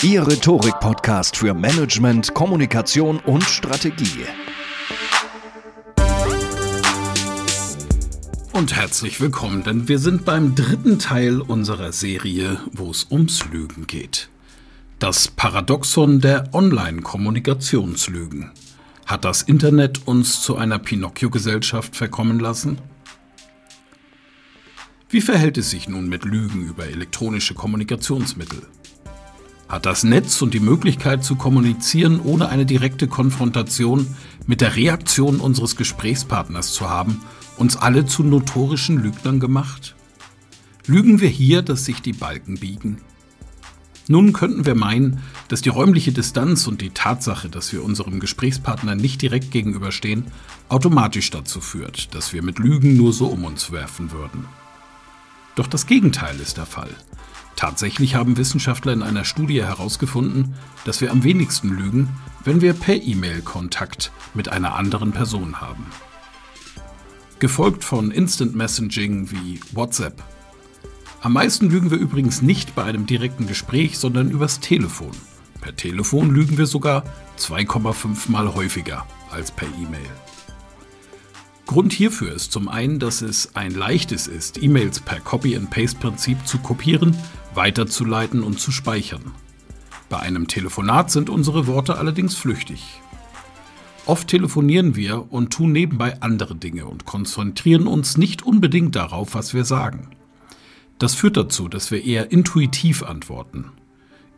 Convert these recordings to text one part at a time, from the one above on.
Ihr Rhetorik-Podcast für Management, Kommunikation und Strategie. Und herzlich willkommen, denn wir sind beim dritten Teil unserer Serie, wo es ums Lügen geht. Das Paradoxon der Online-Kommunikationslügen. Hat das Internet uns zu einer Pinocchio-Gesellschaft verkommen lassen? Wie verhält es sich nun mit Lügen über elektronische Kommunikationsmittel? Hat das Netz und die Möglichkeit zu kommunizieren, ohne eine direkte Konfrontation mit der Reaktion unseres Gesprächspartners zu haben, uns alle zu notorischen Lügnern gemacht? Lügen wir hier, dass sich die Balken biegen? Nun könnten wir meinen, dass die räumliche Distanz und die Tatsache, dass wir unserem Gesprächspartner nicht direkt gegenüberstehen, automatisch dazu führt, dass wir mit Lügen nur so um uns werfen würden. Doch das Gegenteil ist der Fall. Tatsächlich haben Wissenschaftler in einer Studie herausgefunden, dass wir am wenigsten lügen, wenn wir per E-Mail Kontakt mit einer anderen Person haben. Gefolgt von Instant Messaging wie WhatsApp. Am meisten lügen wir übrigens nicht bei einem direkten Gespräch, sondern übers Telefon. Per Telefon lügen wir sogar 2,5 mal häufiger als per E-Mail. Grund hierfür ist zum einen, dass es ein leichtes ist, E-Mails per Copy-and-Paste-Prinzip zu kopieren, weiterzuleiten und zu speichern. Bei einem Telefonat sind unsere Worte allerdings flüchtig. Oft telefonieren wir und tun nebenbei andere Dinge und konzentrieren uns nicht unbedingt darauf, was wir sagen. Das führt dazu, dass wir eher intuitiv antworten.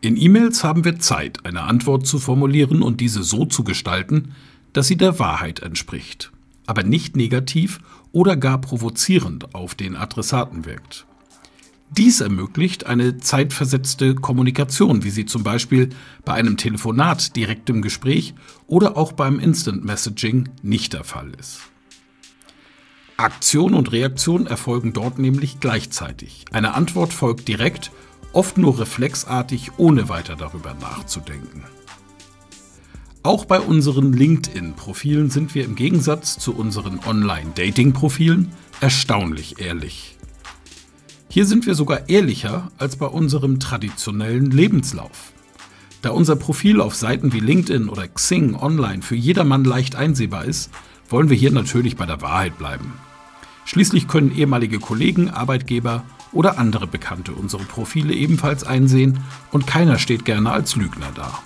In E-Mails haben wir Zeit, eine Antwort zu formulieren und diese so zu gestalten, dass sie der Wahrheit entspricht aber nicht negativ oder gar provozierend auf den Adressaten wirkt. Dies ermöglicht eine zeitversetzte Kommunikation, wie sie zum Beispiel bei einem Telefonat direkt im Gespräch oder auch beim Instant Messaging nicht der Fall ist. Aktion und Reaktion erfolgen dort nämlich gleichzeitig. Eine Antwort folgt direkt, oft nur reflexartig, ohne weiter darüber nachzudenken. Auch bei unseren LinkedIn-Profilen sind wir im Gegensatz zu unseren Online-Dating-Profilen erstaunlich ehrlich. Hier sind wir sogar ehrlicher als bei unserem traditionellen Lebenslauf. Da unser Profil auf Seiten wie LinkedIn oder Xing online für jedermann leicht einsehbar ist, wollen wir hier natürlich bei der Wahrheit bleiben. Schließlich können ehemalige Kollegen, Arbeitgeber oder andere Bekannte unsere Profile ebenfalls einsehen und keiner steht gerne als Lügner da.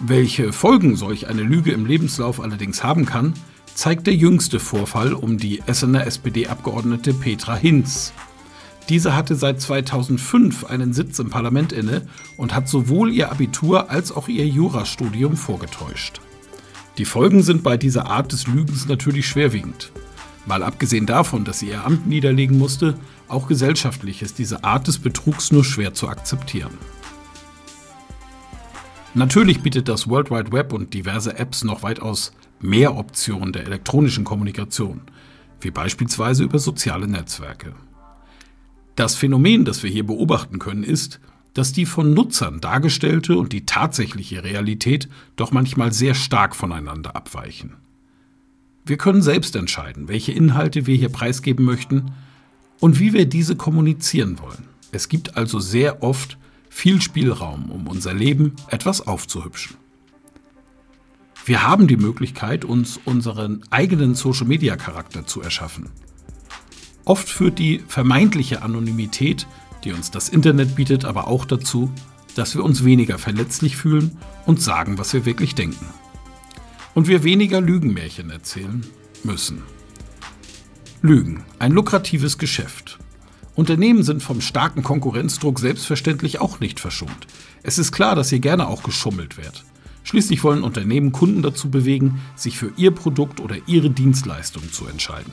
Welche Folgen solch eine Lüge im Lebenslauf allerdings haben kann, zeigt der jüngste Vorfall um die Essener SPD-Abgeordnete Petra Hinz. Diese hatte seit 2005 einen Sitz im Parlament inne und hat sowohl ihr Abitur als auch ihr Jurastudium vorgetäuscht. Die Folgen sind bei dieser Art des Lügens natürlich schwerwiegend. Mal abgesehen davon, dass sie ihr Amt niederlegen musste, auch gesellschaftlich ist diese Art des Betrugs nur schwer zu akzeptieren. Natürlich bietet das World Wide Web und diverse Apps noch weitaus mehr Optionen der elektronischen Kommunikation, wie beispielsweise über soziale Netzwerke. Das Phänomen, das wir hier beobachten können, ist, dass die von Nutzern dargestellte und die tatsächliche Realität doch manchmal sehr stark voneinander abweichen. Wir können selbst entscheiden, welche Inhalte wir hier preisgeben möchten und wie wir diese kommunizieren wollen. Es gibt also sehr oft viel Spielraum, um unser Leben etwas aufzuhübschen. Wir haben die Möglichkeit, uns unseren eigenen Social-Media-Charakter zu erschaffen. Oft führt die vermeintliche Anonymität, die uns das Internet bietet, aber auch dazu, dass wir uns weniger verletzlich fühlen und sagen, was wir wirklich denken. Und wir weniger Lügenmärchen erzählen müssen. Lügen, ein lukratives Geschäft. Unternehmen sind vom starken Konkurrenzdruck selbstverständlich auch nicht verschont. Es ist klar, dass hier gerne auch geschummelt wird. Schließlich wollen Unternehmen Kunden dazu bewegen, sich für ihr Produkt oder ihre Dienstleistung zu entscheiden.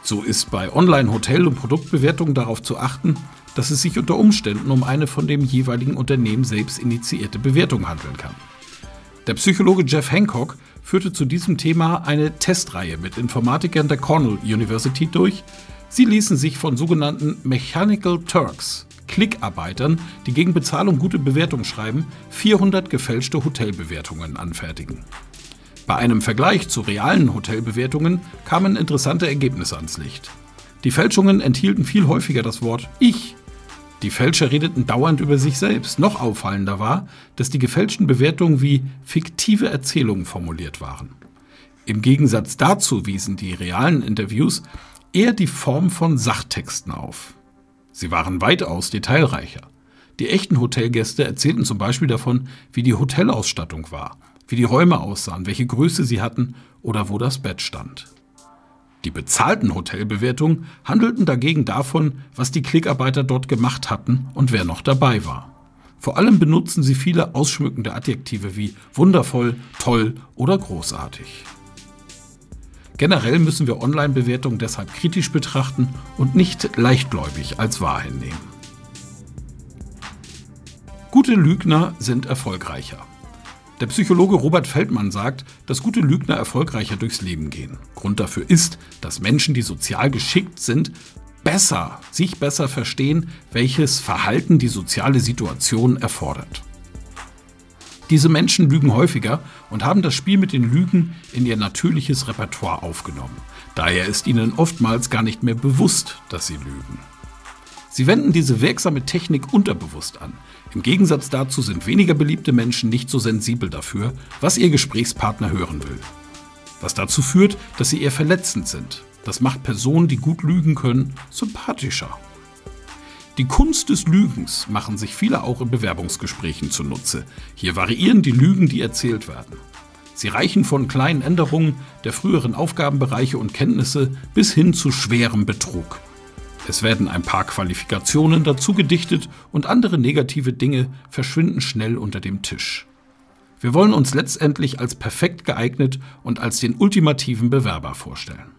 So ist bei Online-Hotel- und Produktbewertungen darauf zu achten, dass es sich unter Umständen um eine von dem jeweiligen Unternehmen selbst initiierte Bewertung handeln kann. Der Psychologe Jeff Hancock führte zu diesem Thema eine Testreihe mit Informatikern der Cornell University durch. Sie ließen sich von sogenannten Mechanical Turks Klickarbeitern, die gegen Bezahlung gute Bewertungen schreiben, 400 gefälschte Hotelbewertungen anfertigen. Bei einem Vergleich zu realen Hotelbewertungen kamen interessante Ergebnisse ans Licht. Die Fälschungen enthielten viel häufiger das Wort Ich. Die Fälscher redeten dauernd über sich selbst. Noch auffallender war, dass die gefälschten Bewertungen wie fiktive Erzählungen formuliert waren. Im Gegensatz dazu wiesen die realen Interviews eher die Form von Sachtexten auf. Sie waren weitaus detailreicher. Die echten Hotelgäste erzählten zum Beispiel davon, wie die Hotelausstattung war, wie die Räume aussahen, welche Größe sie hatten oder wo das Bett stand. Die bezahlten Hotelbewertungen handelten dagegen davon, was die Klickarbeiter dort gemacht hatten und wer noch dabei war. Vor allem benutzen sie viele ausschmückende Adjektive wie wundervoll, toll oder großartig. Generell müssen wir Online-Bewertungen deshalb kritisch betrachten und nicht leichtgläubig als wahr hinnehmen. Gute Lügner sind erfolgreicher. Der Psychologe Robert Feldmann sagt, dass gute Lügner erfolgreicher durchs Leben gehen. Grund dafür ist, dass Menschen, die sozial geschickt sind, besser, sich besser verstehen, welches Verhalten die soziale Situation erfordert. Diese Menschen lügen häufiger und haben das Spiel mit den Lügen in ihr natürliches Repertoire aufgenommen. Daher ist ihnen oftmals gar nicht mehr bewusst, dass sie lügen. Sie wenden diese wirksame Technik unterbewusst an. Im Gegensatz dazu sind weniger beliebte Menschen nicht so sensibel dafür, was ihr Gesprächspartner hören will. Was dazu führt, dass sie eher verletzend sind. Das macht Personen, die gut lügen können, sympathischer. Die Kunst des Lügens machen sich viele auch in Bewerbungsgesprächen zunutze. Hier variieren die Lügen, die erzählt werden. Sie reichen von kleinen Änderungen der früheren Aufgabenbereiche und Kenntnisse bis hin zu schwerem Betrug. Es werden ein paar Qualifikationen dazu gedichtet und andere negative Dinge verschwinden schnell unter dem Tisch. Wir wollen uns letztendlich als perfekt geeignet und als den ultimativen Bewerber vorstellen.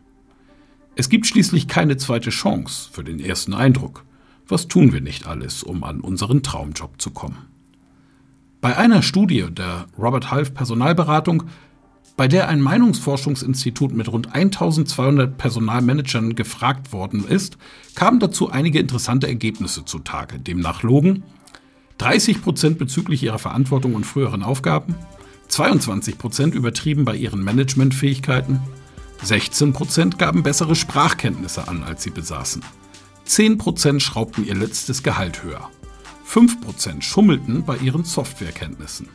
Es gibt schließlich keine zweite Chance für den ersten Eindruck. Was tun wir nicht alles, um an unseren Traumjob zu kommen? Bei einer Studie der Robert Half Personalberatung, bei der ein Meinungsforschungsinstitut mit rund 1200 Personalmanagern gefragt worden ist, kamen dazu einige interessante Ergebnisse zutage. Demnach logen 30 Prozent bezüglich ihrer Verantwortung und früheren Aufgaben, 22 Prozent übertrieben bei ihren Managementfähigkeiten, 16 Prozent gaben bessere Sprachkenntnisse an, als sie besaßen. 10% schraubten ihr letztes Gehalt höher. 5% schummelten bei ihren Softwarekenntnissen.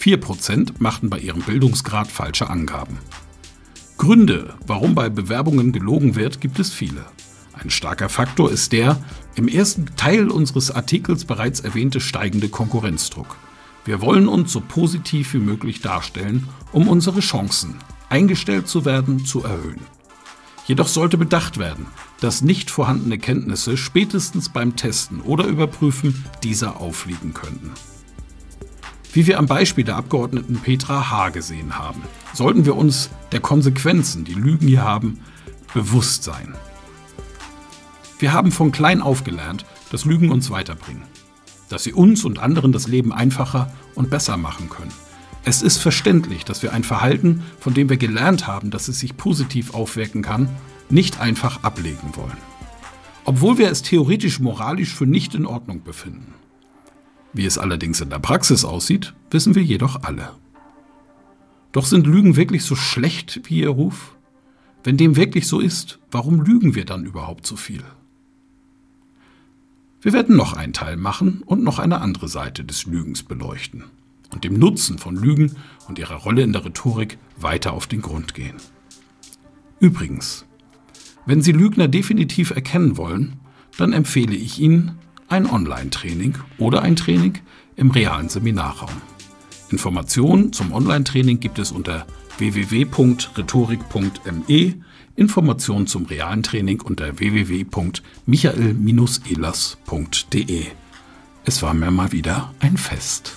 4% machten bei ihrem Bildungsgrad falsche Angaben. Gründe, warum bei Bewerbungen gelogen wird, gibt es viele. Ein starker Faktor ist der im ersten Teil unseres Artikels bereits erwähnte steigende Konkurrenzdruck. Wir wollen uns so positiv wie möglich darstellen, um unsere Chancen, eingestellt zu werden, zu erhöhen. Jedoch sollte bedacht werden, dass nicht vorhandene Kenntnisse spätestens beim Testen oder Überprüfen dieser aufliegen könnten. Wie wir am Beispiel der Abgeordneten Petra H. gesehen haben, sollten wir uns der Konsequenzen, die Lügen hier haben, bewusst sein. Wir haben von klein auf gelernt, dass Lügen uns weiterbringen, dass sie uns und anderen das Leben einfacher und besser machen können. Es ist verständlich, dass wir ein Verhalten, von dem wir gelernt haben, dass es sich positiv aufwirken kann, nicht einfach ablegen wollen. Obwohl wir es theoretisch moralisch für nicht in Ordnung befinden. Wie es allerdings in der Praxis aussieht, wissen wir jedoch alle. Doch sind Lügen wirklich so schlecht wie ihr Ruf? Wenn dem wirklich so ist, warum lügen wir dann überhaupt so viel? Wir werden noch einen Teil machen und noch eine andere Seite des Lügens beleuchten und dem Nutzen von Lügen und ihrer Rolle in der Rhetorik weiter auf den Grund gehen. Übrigens, wenn Sie Lügner definitiv erkennen wollen, dann empfehle ich Ihnen ein Online-Training oder ein Training im realen Seminarraum. Informationen zum Online-Training gibt es unter www.rhetorik.me, Informationen zum realen Training unter www.michael-elas.de. Es war mir mal wieder ein Fest.